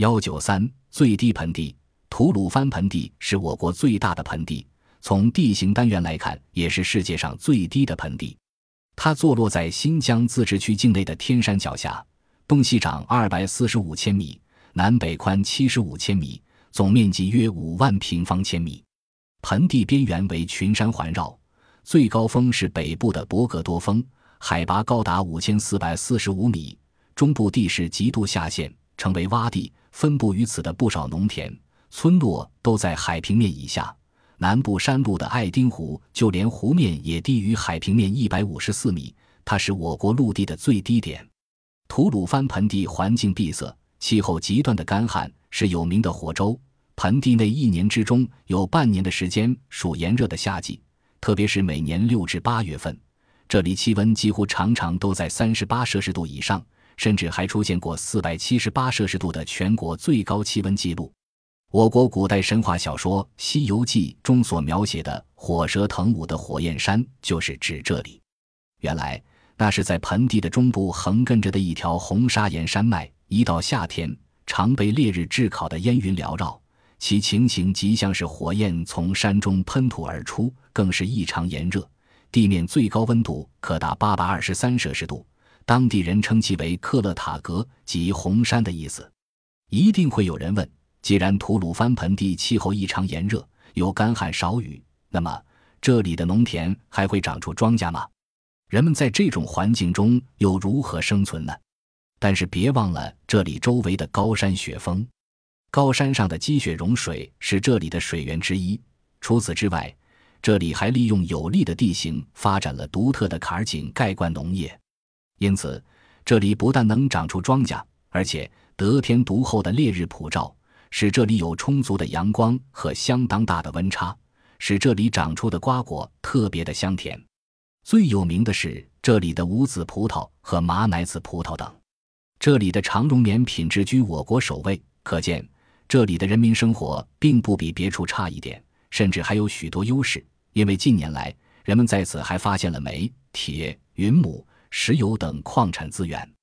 幺九三最低盆地，吐鲁番盆地是我国最大的盆地，从地形单元来看，也是世界上最低的盆地。它坐落在新疆自治区境内的天山脚下，东西长二百四十五千米，南北宽七十五千米，总面积约五万平方千米。盆地边缘为群山环绕，最高峰是北部的博格多峰，海拔高达五千四百四十五米。中部地势极度下陷，成为洼地。分布于此的不少农田、村落都在海平面以下。南部山路的爱丁湖，就连湖面也低于海平面一百五十四米，它是我国陆地的最低点。吐鲁番盆地环境闭塞，气候极端的干旱，是有名的火州。盆地内一年之中有半年的时间属炎热的夏季，特别是每年六至八月份，这里气温几乎常常都在三十八摄氏度以上。甚至还出现过四百七十八摄氏度的全国最高气温记录。我国古代神话小说《西游记》中所描写的火蛇腾舞的火焰山，就是指这里。原来那是在盆地的中部横亘着的一条红砂岩山脉，一到夏天常被烈日炙烤的烟云缭绕，其情形极像是火焰从山中喷吐而出，更是异常炎热，地面最高温度可达八百二十三摄氏度。当地人称其为克勒塔格，即红山的意思。一定会有人问：既然吐鲁番盆地气候异常炎热，有干旱少雨，那么这里的农田还会长出庄稼吗？人们在这种环境中又如何生存呢？但是别忘了这里周围的高山雪峰，高山上的积雪融水是这里的水源之一。除此之外，这里还利用有利的地形发展了独特的坎儿井盖灌农业。因此，这里不但能长出庄稼，而且得天独厚的烈日普照，使这里有充足的阳光和相当大的温差，使这里长出的瓜果特别的香甜。最有名的是这里的无籽葡萄和马奶子葡萄等。这里的长绒棉品质居我国首位，可见这里的人民生活并不比别处差一点，甚至还有许多优势。因为近年来，人们在此还发现了煤、铁、云母。石油等矿产资源。